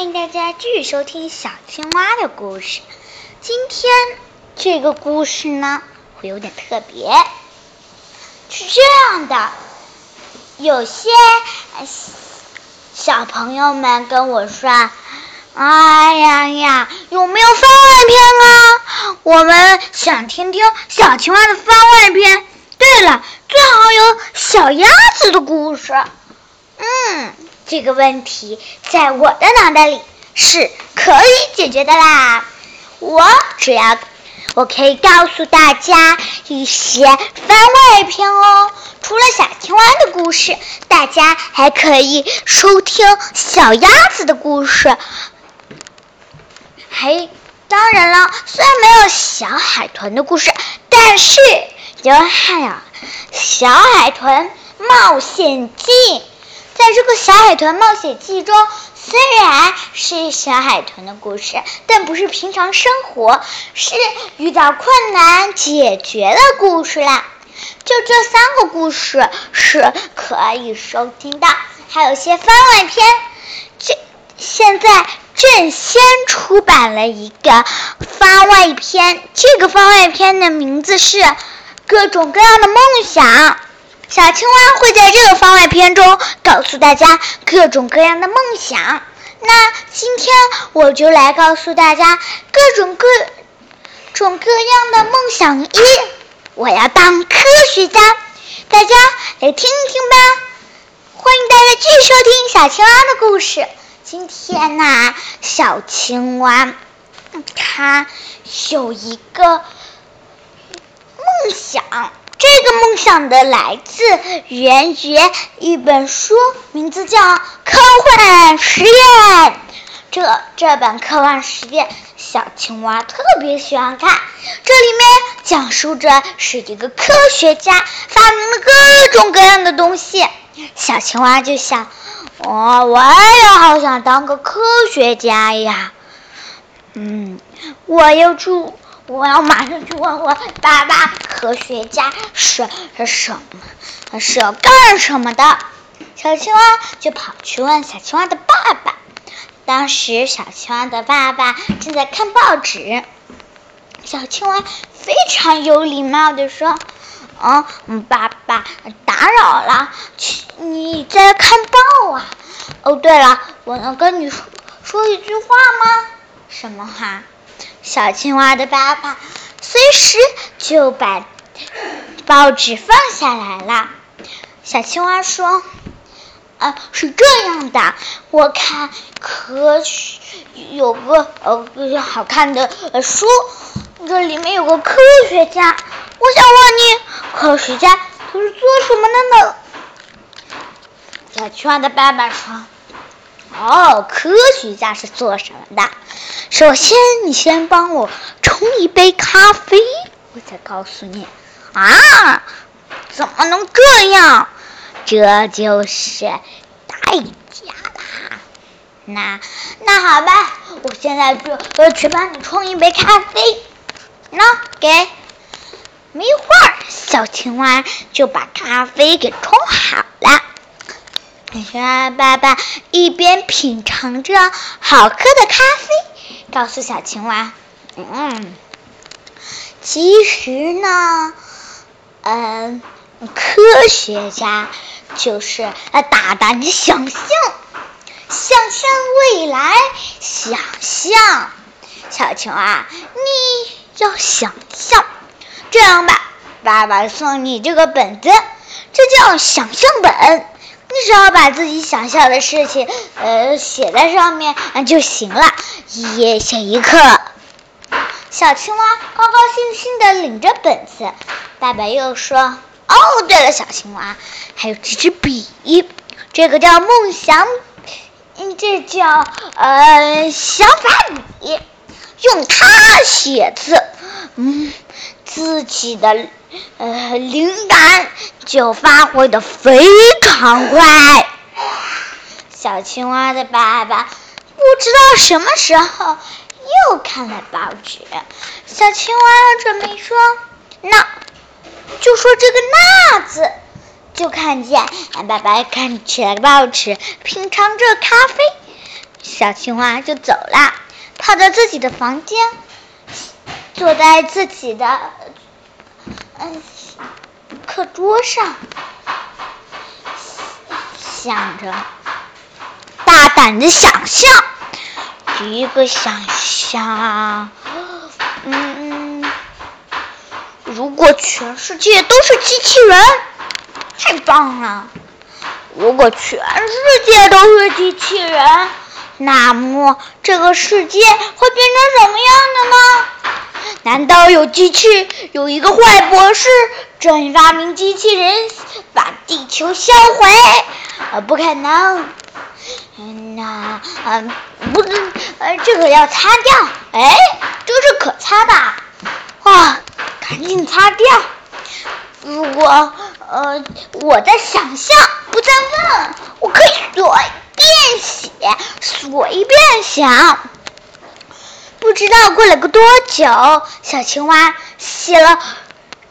欢迎大家继续收听小青蛙的故事。今天这个故事呢，会有点特别，是这样的：有些小朋友们跟我说：“哎呀呀，有没有番外篇啊？我们想听听小青蛙的番外篇。对了，最好有小鸭子的故事。”嗯。这个问题在我的脑袋里是可以解决的啦！我只要我可以告诉大家一些番外篇哦。除了小青蛙的故事，大家还可以收听小鸭子的故事。还当然了，虽然没有小海豚的故事，但是有还有《小海豚冒险记》。在这个《小海豚冒险记》中，虽然是小海豚的故事，但不是平常生活，是遇到困难解决的故事啦。就这三个故事是可以收听的，还有些番外篇。这现在正先出版了一个番外篇，这个番外篇的名字是《各种各样的梦想》。小青蛙会在这个番外篇中告诉大家各种各样的梦想。那今天我就来告诉大家各种各种各样的梦想一：我要当科学家。大家来听一听吧。欢迎大家继续收听小青蛙的故事。今天呢，小青蛙它有一个梦想。这个梦想的来自源于一本书，名字叫《科幻实验》。这这本科幻实验，小青蛙特别喜欢看。这里面讲述着是一个科学家发明了各种各样的东西。小青蛙就想，哦，我也好想当个科学家呀。嗯，我要住。我要马上去问问爸爸，科学家是是什么？是要干什么的？小青蛙就跑去问小青蛙的爸爸。当时小青蛙的爸爸正在看报纸。小青蛙非常有礼貌的说：“嗯，爸爸，打扰了，你在看报啊？哦，对了，我能跟你说说一句话吗？什么话？”小青蛙的爸爸随时就把报纸放下来了。小青蛙说：“啊，是这样的，我看科学有个呃好看的书，这里面有个科学家，我想问你，科学家都是做什么的呢？”小青蛙的爸爸说。哦，科学家是做什么的？首先，你先帮我冲一杯咖啡，我再告诉你。啊，怎么能这样？这就是代价啦。那那好吧，我现在就呃去帮你冲一杯咖啡。那给。没一会儿，小青蛙就把咖啡给冲好了。小青蛙爸爸一边品尝着好喝的咖啡，告诉小青蛙：“嗯，其实呢，嗯，科学家就是大胆的想象，想象未来，想象。小青蛙，你要想象。这样吧，爸爸送你这个本子，这叫想象本。”你只要把自己想象的事情，呃，写在上面就行了，一页写一课。小青蛙高高兴兴的领着本子。爸爸又说：“哦，对了，小青蛙，还有这支笔，这个叫梦想，嗯，这叫呃想法笔，用它写字，嗯，自己的。”呃，灵感就发挥的非常快。小青蛙的爸爸不知道什么时候又看了报纸。小青蛙准备说：“那就说这个‘那’字。”就看见俺爸爸看起了报纸，品尝着咖啡。小青蛙就走了，跑到自己的房间，坐在自己的嗯课桌上，想着大胆的想象。第一个想象，嗯，如果全世界都是机器人，太棒了！如果全世界都是机器人，那么这个世界会变成什么样的呢？难道有机器有一个坏博士正发明机器人把地球销毁？呃，不可能。嗯那嗯，不，呃，这个要擦掉。哎，这是可擦的，啊，赶紧擦掉。如果呃，我在想象，不在问，我可以随便写，随便想。不知道过了个多久，小青蛙写了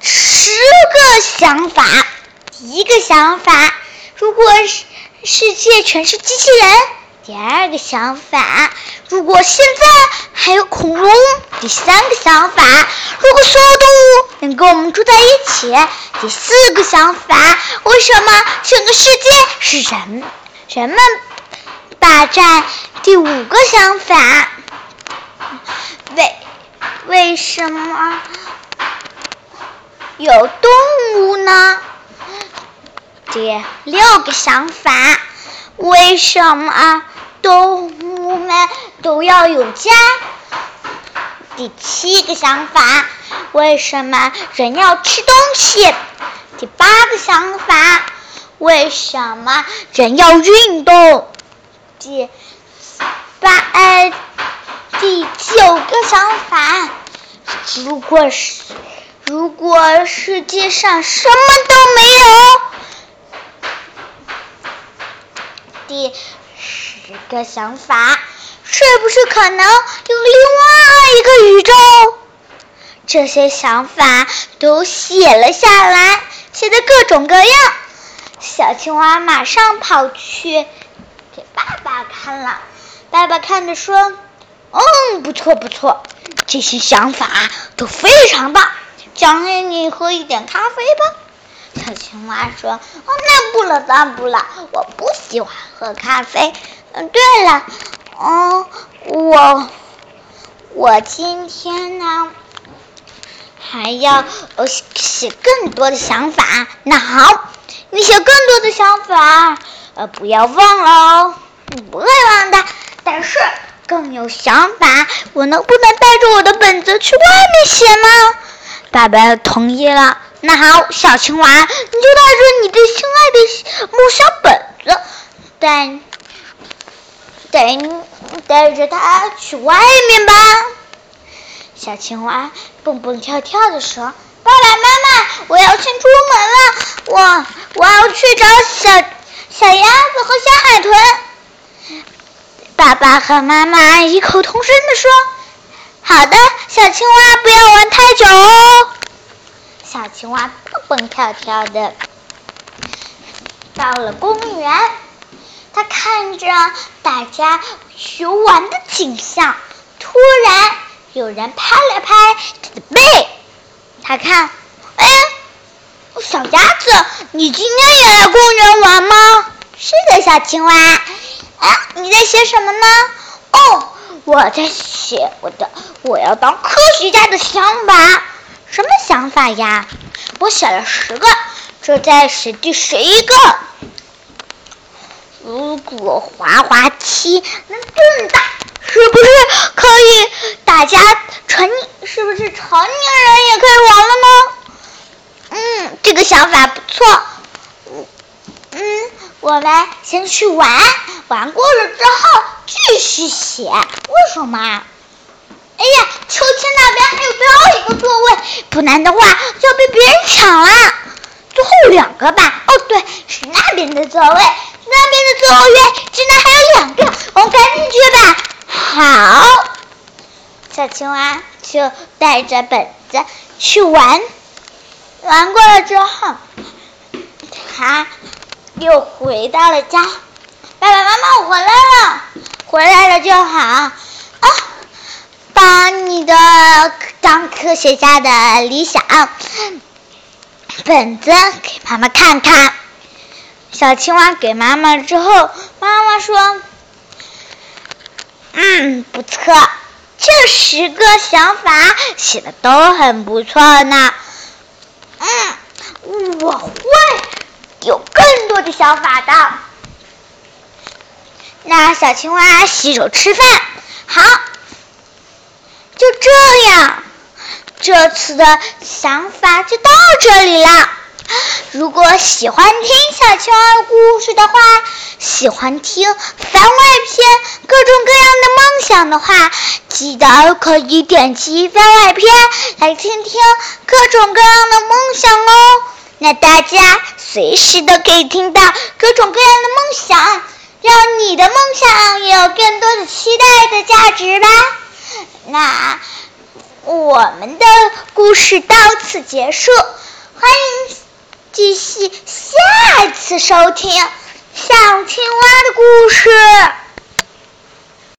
十个想法。第一个想法，如果。世界全是机器人。第二个想法，如果现在还有恐龙。第三个想法，如果所有动物能跟我们住在一起。第四个想法，为什么整个世界是人人们霸占？第五个想法，为为什么有动物呢？第六个想法，为什么动物们都要有家？第七个想法，为什么人要吃东西？第八个想法，为什么人要运动？第八第九个想法，如果是如果世界上什么都没有？第十个想法，是不是可能有另外一个宇宙？这些想法都写了下来，写的各种各样。小青蛙马上跑去给爸爸看了，爸爸看着说：“嗯，不错不错，这些想法都非常棒。奖励你喝一点咖啡吧。”小青蛙说：“哦，那不了，那不了，我不喜欢喝咖啡。嗯，对了，嗯，我我今天呢还要写更多的想法。那好，你写更多的想法，呃，不要忘了哦，你不会忘的。但是更有想法，我能不能带着我的本子去外面写呢？”爸爸同意了。那好，小青蛙，你就带着你的心爱的木小本子，带带带着它去外面吧。小青蛙蹦蹦跳跳的说：“爸爸妈妈，我要先出门了，我我要去找小小鸭子和小海豚。”爸爸和妈妈异口同声的说：“好的，小青蛙，不要玩太久哦。”小青蛙蹦蹦跳跳的 到了公园，它看着大家游玩的景象，突然有人拍了拍它的背，它看，哎，小鸭子，你今天也来公园玩吗？是的，小青蛙。啊，你在写什么呢？哦，我在写我的我要当科学家的想法。什么想法呀？我写了十个，这在写第十一个。如果滑滑梯能更大，是不是可以大家成？是不是成年人也可以玩了呢？嗯，这个想法不错。嗯，我们先去玩，玩过了之后继续写。为什么？哎呀，秋千那边还有最后一个座位，不然的话就要被别人抢了。最后两个吧，哦对，是那边的座位，那边的座位竟然还有两个，我们赶紧去吧。好，小青蛙就带着本子去玩，玩过了之后，他又回到了家。爸爸妈妈，我回来了。回来了就好啊！把你的当科学家的理想本子给妈妈看看。小青蛙给妈妈之后，妈妈说：“嗯，不错，这十个想法写的都很不错呢。嗯，我会有更多的想法的。”那小青蛙洗手吃饭，好，就这样，这次的想法就到这里了。如果喜欢听小青蛙故事的话，喜欢听番外篇各种各样的梦想的话，记得可以点击番外篇来听听各种各样的梦想哦。那大家随时都可以听到各种各样的梦想。让你的梦想有更多的期待的价值吧。那我们的故事到此结束，欢迎继续下次收听小青蛙的故事。